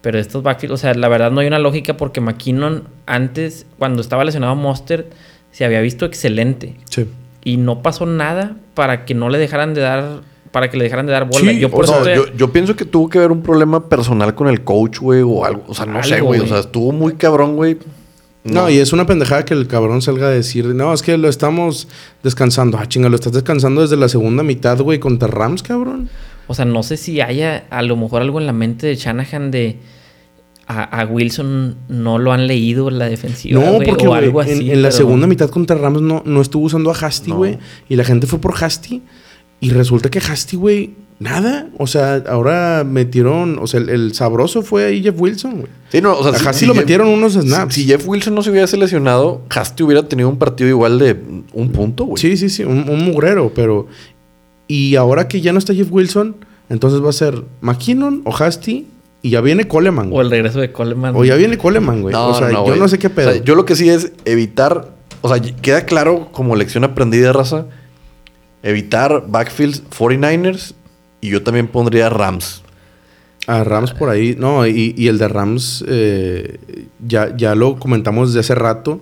Pero estos backfields, o sea, la verdad no hay una lógica porque McKinnon antes, cuando estaba lesionado Monster, se había visto excelente. Sí. Y no pasó nada para que no le dejaran de dar, para que le dejaran de dar bola. Sí, yo por O eso sea, estoy- yo, yo pienso que tuvo que haber un problema personal con el coach, güey, o algo. O sea, no sé, güey. O sea, estuvo muy cabrón, güey. No. y es una pendejada que el cabrón salga a decir, no, es que lo estamos descansando. Ah, chinga, lo estás descansando desde la segunda mitad, güey, contra Rams, cabrón. O sea, no sé si haya a lo mejor algo en la mente de Shanahan de a, a Wilson no lo han leído la defensiva. No, güey, porque o algo en, así. en la pero- segunda mitad contra Rams no, no estuvo usando a Hasty, No. güey. Y la gente fue por Hasty. Y resulta que Hasty, güey, nada. O sea, ahora metieron, o sea, el, el sabroso fue ahí Jeff Wilson, güey. Sí, no, o sea, A Hasty lo Jeff- metieron unos snaps. Si, si Jeff Wilson no se hubiese lesionado, Hasty hubiera tenido un partido igual de un punto, güey. Sí, sí, sí, un, un mugrero, pero. Y ahora que ya no está Jeff Wilson, entonces va a ser McKinnon o Hasty y ya viene Coleman. O el regreso de Coleman. O ya viene Coleman, güey. o sea, yo güey. no sé qué pedo. O sea, yo lo que sí es evitar, o sea, queda claro como lección aprendida de raza, evitar backfields 49ers y yo también pondría Rams. A Rams por ahí, no, y, y el de Rams, eh, ya, ya lo comentamos desde hace rato,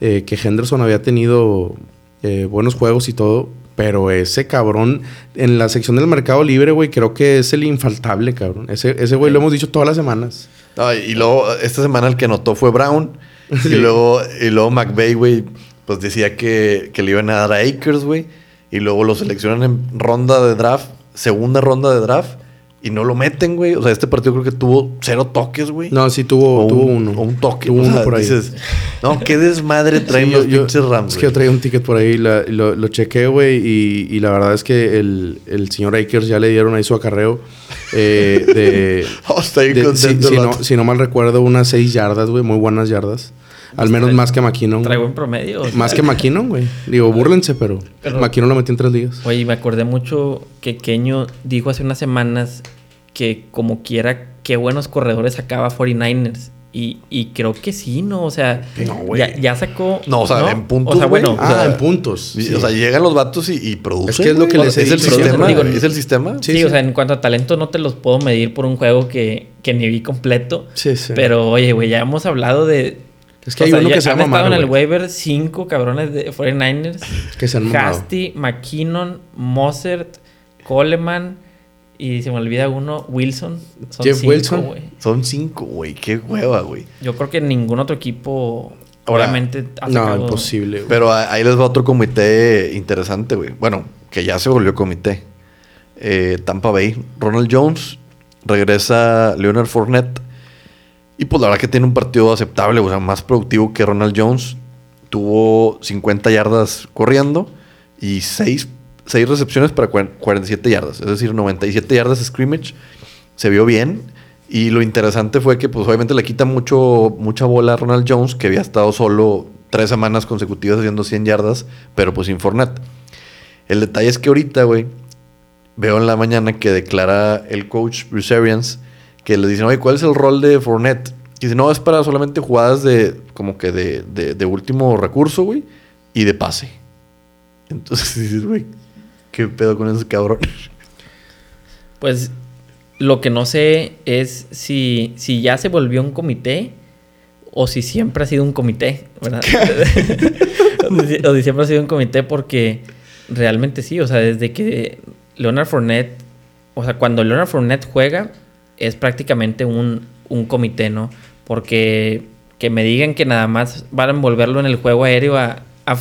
eh, que Henderson había tenido eh, buenos juegos y todo, pero ese cabrón en la sección del mercado libre, güey, creo que es el infaltable, cabrón. Ese, ese güey lo hemos dicho todas las semanas. No, y luego, esta semana el que anotó fue Brown. Sí. Y luego, y luego McVay, güey, pues decía que, que le iban a dar a Akers, güey. Y luego lo seleccionan en ronda de draft, segunda ronda de draft, y no lo meten, güey. O sea, este partido creo que tuvo cero toques, güey. No, sí tuvo, O tuvo un, uno. o un toque. Tuvo o uno por ahí. dices, no, qué desmadre traen Sí, los yo- pinches Rams. Es que yo traía un ticket por ahí, la- lo, lo chequé, güey, y, y la verdad es que el, el señor Akers ya le dieron ahí su acarreo eh, de... Oh, de- contento no, si no mal recuerdo, unas seis yardas, güey, muy buenas yardas. Al menos trae- más que McKinnon. Trae güey. buen promedio. o sea. Más que McKinnon, güey. Digo, búrlense, pero, Pero- McKinnon lo metió en tres días. Oye, me acordé mucho que Keño dijo hace unas semanas que como quiera, qué buenos corredores sacaba 49ers. Y, y creo que sí, ¿no? O sea, No, güey. ya, ya sacó... No, o sea, en puntos, O sea, bueno, O ah, sea, en puntos. Sí. O sea, llegan los vatos y, y producen. Es que es lo que les Es el sistema. güey. Es el sistema. Sí, Sí, o sí. sea, en cuanto a talento no te los puedo medir por un juego que, que ni vi completo. Sí, sí. Pero, oye, güey, ya hemos hablado de... Es que o hay sea, uno que se han llama estado en el waiver cinco cabrones de 49ers. Que se han mamado. Hasty, McKinnon, Mossert, Coleman y se me olvida uno, Wilson. Son Jeff cinco, Wilson. Son cinco, güey. Qué hueva, güey. Yo creo que ningún otro equipo, Ahora, obviamente, No, imposible, güey. Pero ahí les va otro comité interesante, güey. Bueno, que ya se volvió comité. Eh, Tampa Bay. Ronald Jones. Regresa Leonard Fournette. Y pues la verdad que tiene un partido aceptable, o sea, más productivo que Ronald Jones. Tuvo 50 yardas corriendo y 6, recepciones para cuar- 47 yardas. Es decir, 97 yardas scrimmage. Se vio bien. Y lo interesante fue que, pues, obviamente le quita mucho, mucha bola a Ronald Jones, que había estado solo tres semanas consecutivas haciendo 100 yardas, pero pues sin Fournette. El detalle es que ahorita, güey, veo en la mañana que declara el coach Bruce Arians que le dicen, oye, ¿cuál es el rol de Fournette? Y dice, no, es para solamente jugadas de, como que de, de, de último recurso, güey, y de pase. Entonces dices, güey, ¿qué pedo con ese cabrón? Pues lo que no sé es si, si ya se volvió un comité o si siempre ha sido un comité, ¿verdad? o, si, o si siempre ha sido un comité porque realmente sí, o sea, desde que Leonard Fournette, o sea, cuando Leonard Fournette juega es prácticamente un, un comité, ¿no? Porque que me digan que nada más van a envolverlo en el juego aéreo a, a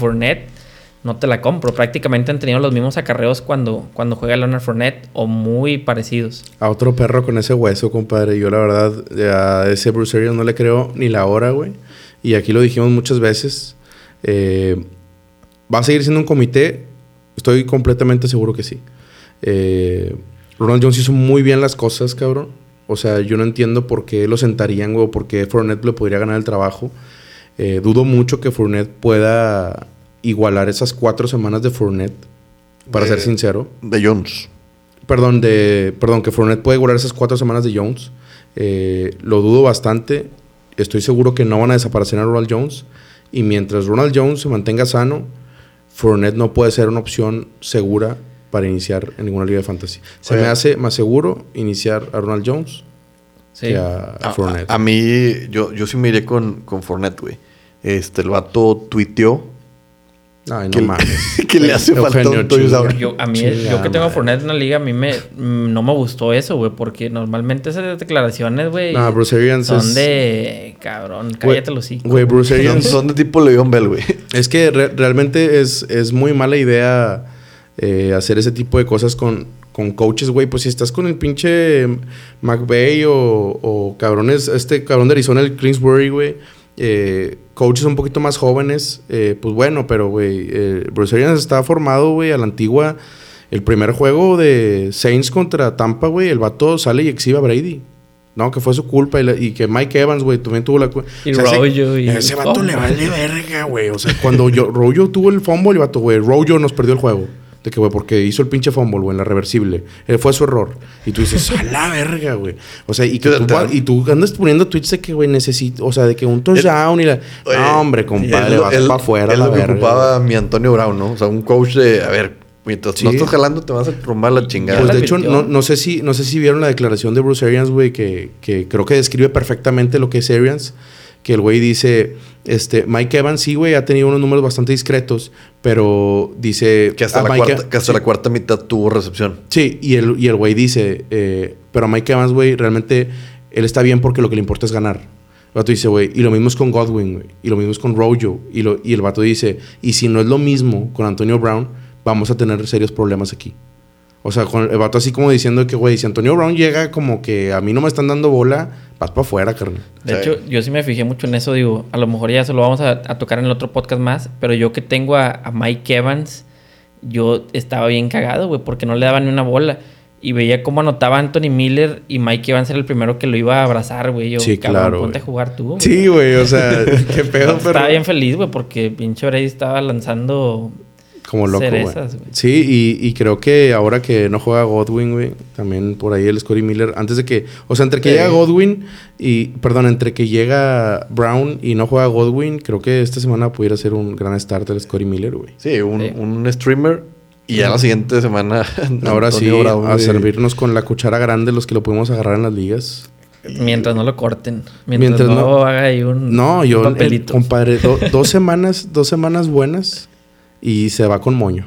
no te la compro. Prácticamente han tenido los mismos acarreos cuando, cuando juega Leonard Fournette o muy parecidos. A otro perro con ese hueso, compadre. Yo, la verdad, a ese Bruce Arians no le creo ni la hora, güey. Y aquí lo dijimos muchas veces. Eh, ¿Va a seguir siendo un comité? Estoy completamente seguro que sí. Eh, Ronald Jones hizo muy bien las cosas, cabrón. O sea, yo no entiendo por qué lo sentarían, güey, o por qué Fournette le podría ganar el trabajo. Eh, dudo mucho que Fournette pueda igualar esas cuatro semanas de Fournette, para De- ser sincero. De Jones. Perdón, de, perdón, que Fournette puede igualar esas cuatro semanas de Jones. Eh, lo dudo bastante. Estoy seguro que no van a desaparecer a Ronald Jones. Y mientras Ronald Jones se mantenga sano, Fournette no puede ser una opción segura para iniciar en ninguna liga de fantasy. Se Oye. me hace más seguro iniciar a Ronald Jones Sí. que a, a A, Fournette. a- a mí, yo, yo sí me iré con, con Fournette, güey. Este, el vato tuiteó Ay, no que, mames. que le hace falta un chinga. Yo, a mí, yo que tengo a. Fournette en la liga, a mí me, mm, no me gustó eso, güey, porque normalmente esas declaraciones, güey, No, Bruce Arians son es- de cabrón, cállate los hocico. Güey, Bruce Arians. son de tipo Le'Veon Bell, güey. Es que re- realmente es, es muy mala idea eh, hacer ese tipo de cosas con, con coaches, güey. Pues si estás con el pinche McVay o, o cabrones, este cabrón de Arizona, el Greensbury, güey. eh, coaches un poquito más jóvenes, eh, pues bueno, pero, güey, eh, Bruce Arians está formado, güey, a la antigua. El primer juego de Saints contra Tampa, güey, el vato sale y exhibe a Brady. No, que fue su culpa y, la- y que Mike Evans, güey, también tuvo la culpa. Y ese- Rojo y- Ese vato Oh, le vale verga, güey. O sea, cuando yo, Rojo tuvo el fumble, el vato, güey, Rojo nos perdió el juego. De que, güey, porque hizo el pinche fumble, güey, en la reversible. Eh, fue su error. Y tú dices, a la verga, güey. O sea, y, que tú, y tú andas poniendo tweets de que, güey, necesito, o sea, de que un touchdown y la. Oye, no, hombre, compadre, vas es- para afuera, Es la lo que verga. ocupaba mi Antonio Brown, ¿no? O sea, un coach de, a ver, mientras no estás jalando, te vas a trombar la chingada. Pues de hecho, no, no sé si, no sé si vieron la declaración de Bruce Arians, güey, que, que creo que describe perfectamente lo que es Arians. Que el güey dice, este, Mike Evans sí, güey, ha tenido unos números bastante discretos, pero dice... que hasta, la Mike- cuarta, que hasta sí. la cuarta mitad tuvo recepción. Sí, y el, y el güey dice, eh, pero Mike Evans, güey, realmente él está bien porque lo que le importa es ganar. El vato dice, güey, y lo mismo es con Godwin, güey, y lo mismo es con Rojo, y, lo, y el vato dice, y si no es lo mismo con Antonio Brown, vamos a tener serios problemas aquí. O sea, con el vato así como diciendo que, güey, si Antonio Brown llega como que a mí no me están dando bola, vas para afuera, carnal. De Sí. hecho, yo sí me fijé mucho en eso. Digo, a lo mejor ya se lo vamos a, a tocar en el otro podcast más. Pero yo que tengo a, a Mike Evans, yo estaba bien cagado, güey, porque no le daban ni una bola. Y veía cómo anotaba Anthony Miller y Mike Evans era el primero que lo iba a abrazar, güey. Yo, Sí, cabrón, claro, ponte a jugar tú. Sí, güey, o sea, qué pedo, pero... Estaba bien feliz, güey, porque pinche Brady estaba lanzando Como loco, güey. cerezas, güey. Sí, y, y creo que ahora que no juega Godwin, güey, también por ahí el Scotty Miller, antes de que, o sea, entre que Sí. llega Godwin y, perdón, entre que llega Brown y no juega Godwin, creo que esta semana pudiera ser un gran start el Scotty Miller, güey. Sí, un, Sí. un streamer. Y ya la siguiente semana. Ahora sí, Brown, a servirnos con la cuchara grande los que lo pudimos agarrar en las ligas. Mientras no lo corten. Mientras, Mientras no, no- haga ahí un, No, un yo, el- papelito. compadre, do- dos semanas, dos semanas buenas y se va con moño.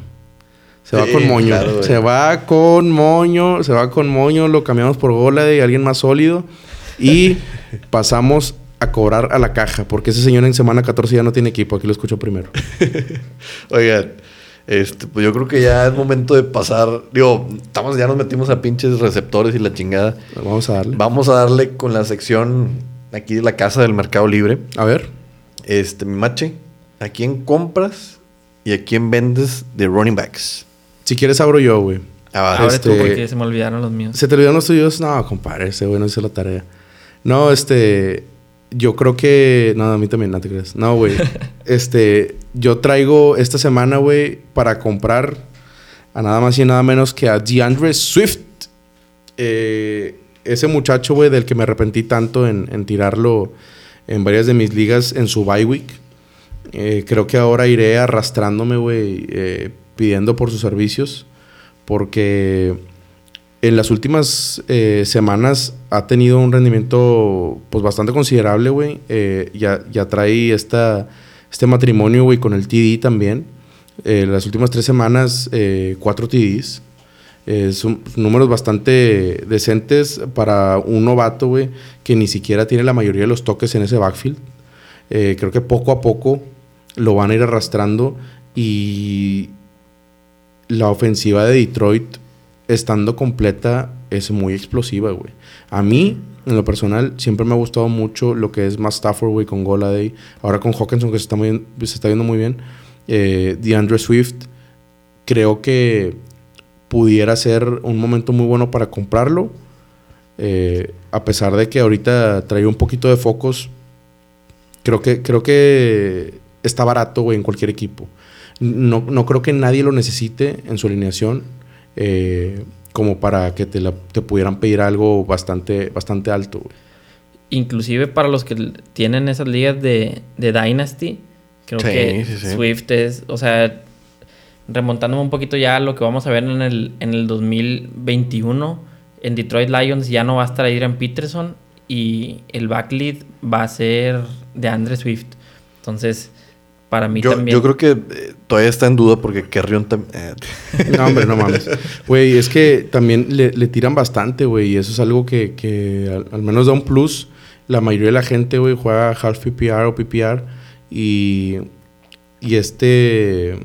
Se va Sí, con moño. claro, se va con moño, se va con moño, lo cambiamos por Gola y alguien más sólido y pasamos a cobrar a la caja, porque ese señor en semana 14 ya no tiene equipo, aquí lo escucho primero. Oigan, este, pues yo creo que ya es momento de pasar. Digo, estamos, ya nos metimos a pinches receptores y la chingada. Vamos a darle. Vamos a darle con la sección aquí de la casa del Mercado Libre. A ver. Este, mi mache, ¿a quién compras y a quién vendes de running backs? Si quieres abro yo, güey. Ah, va. Ahora este- tú, porque se me olvidaron los míos. ¿Se te olvidaron los tuyos? No, compadre, ese güey no hizo la tarea. No, este. Yo creo que. No, a mí también, no te creas. No, güey. este. Yo traigo esta semana, güey, para comprar a nada más y nada menos que a DeAndre Swift. Eh, ese muchacho, güey, del que me arrepentí tanto en, en tirarlo en varias de mis ligas en su bye week. Eh, creo que ahora iré arrastrándome, güey, eh, pidiendo por sus servicios. Porque en las últimas eh, semanas ha tenido un rendimiento pues bastante considerable, güey. Eh, ya, ya trae esta, este matrimonio, güey, con el TD también. Eh, las últimas tres semanas, eh, cuatro TDs. Son números bastante decentes para un novato, güey, que ni siquiera tiene la mayoría de los toques en ese backfield. Creo que poco a poco lo van a ir arrastrando y la ofensiva de Detroit, estando completa, es muy explosiva, güey. A mí, en lo personal, siempre me ha gustado mucho lo que es más Stafford, güey, con Goladay. Ahora con Hawkinson, que se está, muy, se está viendo muy bien. Eh, DeAndre Swift, creo que pudiera ser un momento muy bueno para comprarlo. Eh, a pesar de que ahorita trae un poquito de focos, creo que, creo que está barato, güey, en cualquier equipo. no, no creo que nadie lo necesite en su alineación eh, como para que te, la- te pudieran pedir algo bastante, bastante alto. güey. Inclusive para los que tienen esas ligas de, de Dynasty, creo Sí, que sí, sí. Swift es, o sea, remontándome un poquito ya a lo que vamos a ver en el, en el 2021, en Detroit Lions ya no va a estar Adrian Peterson y el backlead va a ser de Andre Swift. Entonces, para mí Yo, también... yo creo que eh, todavía está en duda porque Kerrion también. eh, No, hombre, no mames. Güey, es que también le, le tiran bastante, güey. Y eso es algo que, que al, al menos da un plus. La mayoría de la gente, güey, juega half PPR o PPR. Y, y este...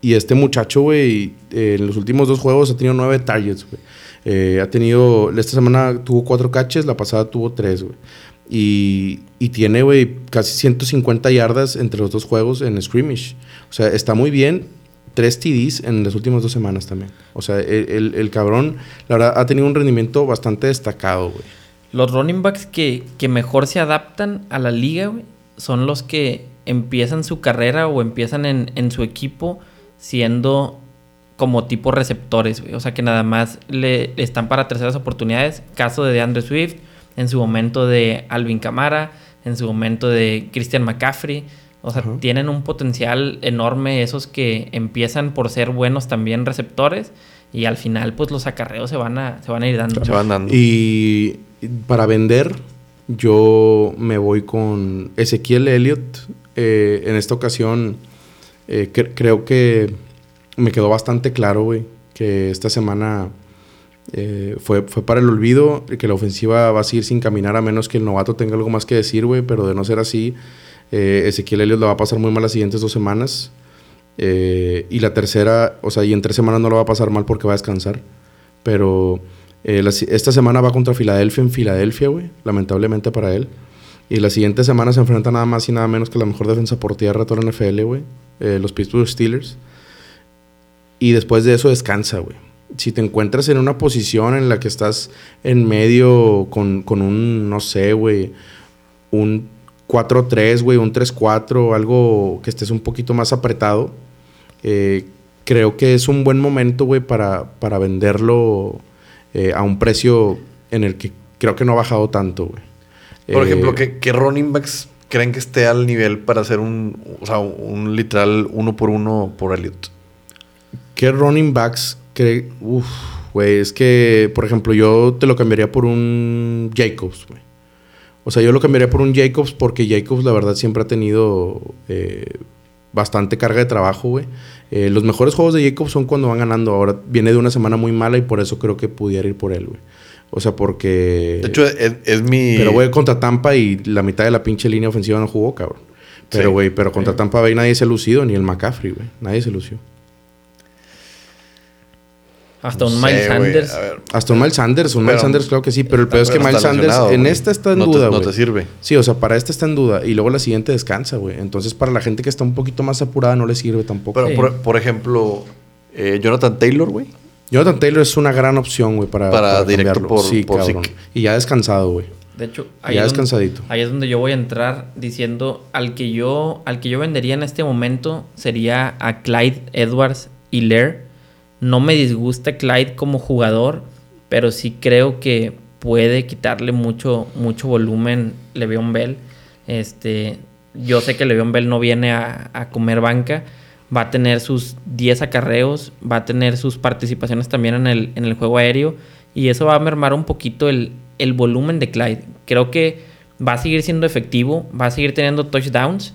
Y este muchacho, güey, eh, en los últimos dos juegos ha tenido nueve targets, güey. Eh, ha tenido... Esta semana tuvo cuatro catches, la pasada tuvo tres, güey. Y, y tiene, güey, casi 150 yardas entre los dos juegos en scrimmage. O sea, está muy bien. Tres TDs en las últimas dos semanas también. O sea, el, el- cabrón, la verdad, ha tenido un rendimiento bastante destacado, güey. Los running backs que, que mejor se adaptan a la liga, güey, son los que empiezan su carrera o empiezan en, en su equipo siendo como tipo receptores, güey. O sea, que nada más le, le están para terceras oportunidades. Caso de DeAndre Swift, en su momento de Alvin Kamara, en su momento de Christian McCaffrey. O sea, tienen un potencial enorme esos que empiezan por ser buenos también receptores y al final pues los acarreos se van a, se van a ir dando. se van dando. Y para vender, yo me voy con Ezequiel Elliott. Eh, en esta ocasión, eh, cre- creo que me quedó bastante claro, güey, que esta semana eh, fue, fue para el olvido, que la ofensiva va a seguir sin caminar a menos que el novato tenga algo más que decir, güey, pero de no ser así, eh, Ezequiel Elliott lo va a pasar muy mal las siguientes dos semanas. Eh, y la tercera, o sea, y en tres semanas no lo va a pasar mal porque va a descansar. Pero la esta semana va contra Filadelfia en Filadelfia, güey. Lamentablemente para él. Y la siguiente semana se enfrenta nada más y nada menos que la mejor defensa por tierra de toda la NFL, güey. Los Pittsburgh Steelers. Y después de eso descansa, güey. Si te encuentras en una posición en la que estás en medio con, con un, no sé, güey, un 4-3, güey, un 3-4, algo que estés un poquito más apretado, eh, creo que es un buen momento, güey, para, para venderlo eh, a un precio en el que creo que no ha bajado tanto, güey. Por Eh, ejemplo, ¿qué, qué running backs creen que esté al nivel para hacer un, o sea, un literal uno por uno por Elliot? ¿Qué running backs cree? Uf, güey, es que, por ejemplo, yo te lo cambiaría por un Jacobs, güey. O sea, yo lo cambiaría por un Jacobs porque Jacobs, la verdad, siempre ha tenido eh, bastante carga de trabajo, güey. Eh, los mejores juegos de Jacobs son cuando van ganando. Ahora viene de una semana muy mala y por eso creo que pudiera ir por él, güey. O sea, porque. De hecho, es, es mi. Pero, güey, contra Tampa y la mitad de la pinche línea ofensiva no jugó, cabrón. Pero, Sí. güey, pero contra Tampa Bay nadie se ha lucido, ni el McCaffrey, güey. Nadie se lució. Hasta no un sé, Miles Sanders. Hasta un Miles Sanders, un Miles Pero- Sanders, claro que sí, pero el peor es que Miles Sanders en esta está en No duda, No güey. te sirve. Sí, o sea, para esta está en duda y luego la siguiente descansa, güey. Entonces, para la gente que está un poquito más apurada no le sirve tampoco. Pero, Sí. por, por ejemplo, eh, Jonathan Taylor, güey. Jonathan Taylor es una gran opción, güey, para, Para directo cambiarlo. por- sí, por cabrón. Y ya descansado, güey. De hecho, Ya es donde- descansadito. ahí es donde yo voy a entrar diciendo al que yo al que yo vendería en este momento sería a Clyde Edwards Hilaire. No me disgusta Clyde como jugador, pero sí creo que puede quitarle mucho mucho volumen Le'Veon Bell. Este, yo sé que Le'Veon Bell no viene a, comer banca, va a tener sus 10 acarreos, va a tener sus participaciones también en el, en el juego aéreo y eso va a mermar un poquito el, el volumen de Clyde. Creo que va a seguir siendo efectivo, va a seguir teniendo touchdowns,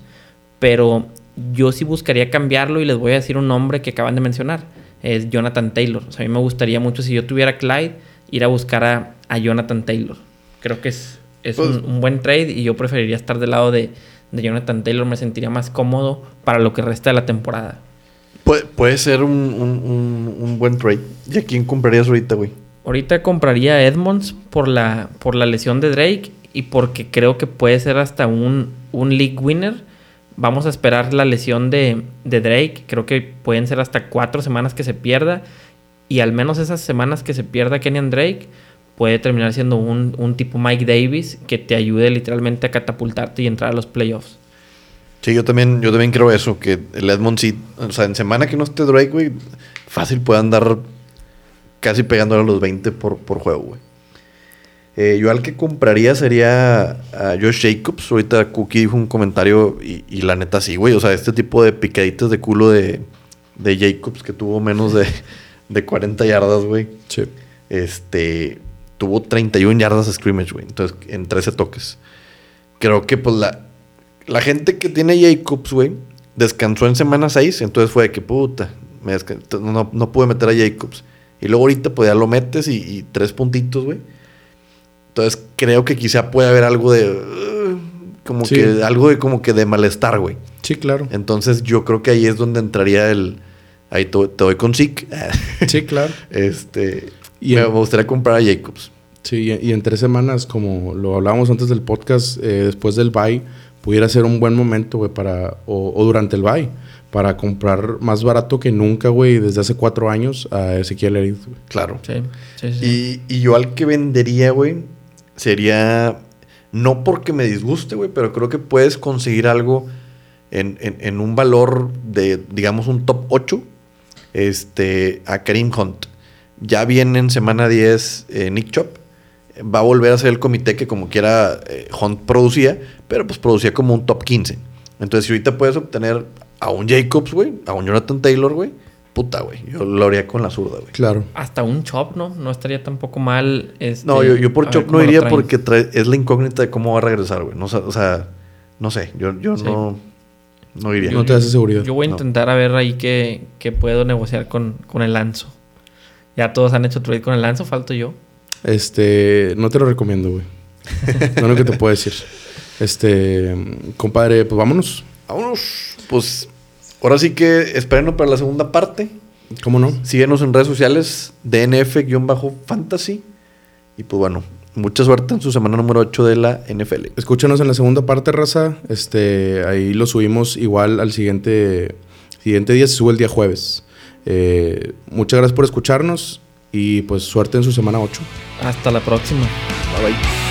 pero yo sí buscaría cambiarlo y les voy a decir un nombre que acaban de mencionar, es Jonathan Taylor. O sea, a mí me gustaría mucho si yo tuviera Clyde, ir a buscar a, a Jonathan Taylor. Creo que es, es Pues- un, un buen trade y yo preferiría estar del lado de, de Jonathan Taylor, me sentiría más cómodo para lo que resta de la temporada. Puede, puede ser un, un- un- un buen trade. ¿Y a quién comprarías ahorita, güey? Ahorita compraría a Edmonds por la, por la lesión de Drake y porque creo que puede ser hasta un, un league winner. Vamos a esperar la lesión de, Drake. Creo que pueden ser hasta cuatro semanas que se pierda. Y al menos esas semanas que se pierda Kenyan Drake puede terminar siendo un, un tipo Mike Davis que te ayude literalmente a catapultarte y entrar a los playoffs. Sí, yo también, yo también creo eso, que el Edmond sí, o sea, en semana que no esté Drake, güey, fácil puede andar casi pegándole a los 20 por, por juego, güey. Eh, yo al que compraría sería a Josh Jacobs. Ahorita Cookie dijo un comentario y, y la neta sí, güey. O sea, este tipo de picaditas de culo de, de Jacobs que tuvo menos de, de 40 yardas, güey. Sí. Este, tuvo 31 yardas de scrimmage, güey. Entonces, en 13 toques. Creo que, pues, la, la gente que tiene Jacobs, güey, descansó en semana 6. Entonces fue de que, puta, me no, no pude meter a Jacobs. Y luego ahorita, pues, ya lo metes y, y tres puntitos, güey. Entonces, creo que quizá puede haber algo de... uh, como Sí. que, algo de como que de malestar, güey. Sí, claro. Entonces, yo creo que ahí es donde entraría el... Ahí te, te doy con Zeke. Sí, claro. Este... Y me en- gustaría comprar a Jacobs. Sí, y- en tres semanas, como lo hablábamos antes del podcast, eh, después del bye, pudiera ser un buen momento, güey, para, o, o durante el bye, para comprar más barato que nunca, güey, desde hace cuatro años a Ezequiel güey. Claro. Sí, sí, sí. Y, y yo al que vendería, güey, sería. No porque me disguste, güey, pero creo que puedes conseguir algo en, en- un valor de, digamos, un top 8. Este, a Karim Hunt. Ya viene en semana 10 eh, Nick Chop. Va a volver a ser el comité que, como quiera, eh, Hunt producía, pero pues producía como un top 15. Entonces, si ahorita puedes obtener a un Jacobs, güey, a un Jonathan Taylor, güey, puta, güey. Yo lo haría con la zurda, güey. Claro. Hasta un chop, ¿no? No estaría tampoco mal. Este, No, yo, yo por Chop no iría porque trae- es la incógnita de cómo va a regresar, güey. No, o sea, no sé, yo, yo Sí. no, no iría. No te hace seguridad. Yo voy a No. intentar a ver ahí que, que puedo negociar con, con el Lanzo. Ya todos han hecho trade con el Lanzo, falto yo. Este, no te lo recomiendo, güey. no lo que te puedo decir. Este, compadre, pues vámonos. Vámonos. Pues ahora sí que espérenos para la segunda parte. ¿Cómo no? Síguenos en redes sociales, DNF-fantasy. Y pues bueno, mucha suerte en su semana número 8 de la NFL. Escúchanos en la segunda parte, raza. Este, ahí lo subimos igual al siguiente, siguiente día, se sube el día jueves. Eh, muchas gracias por escucharnos y pues suerte en su semana 8. Hasta la próxima. Bye bye.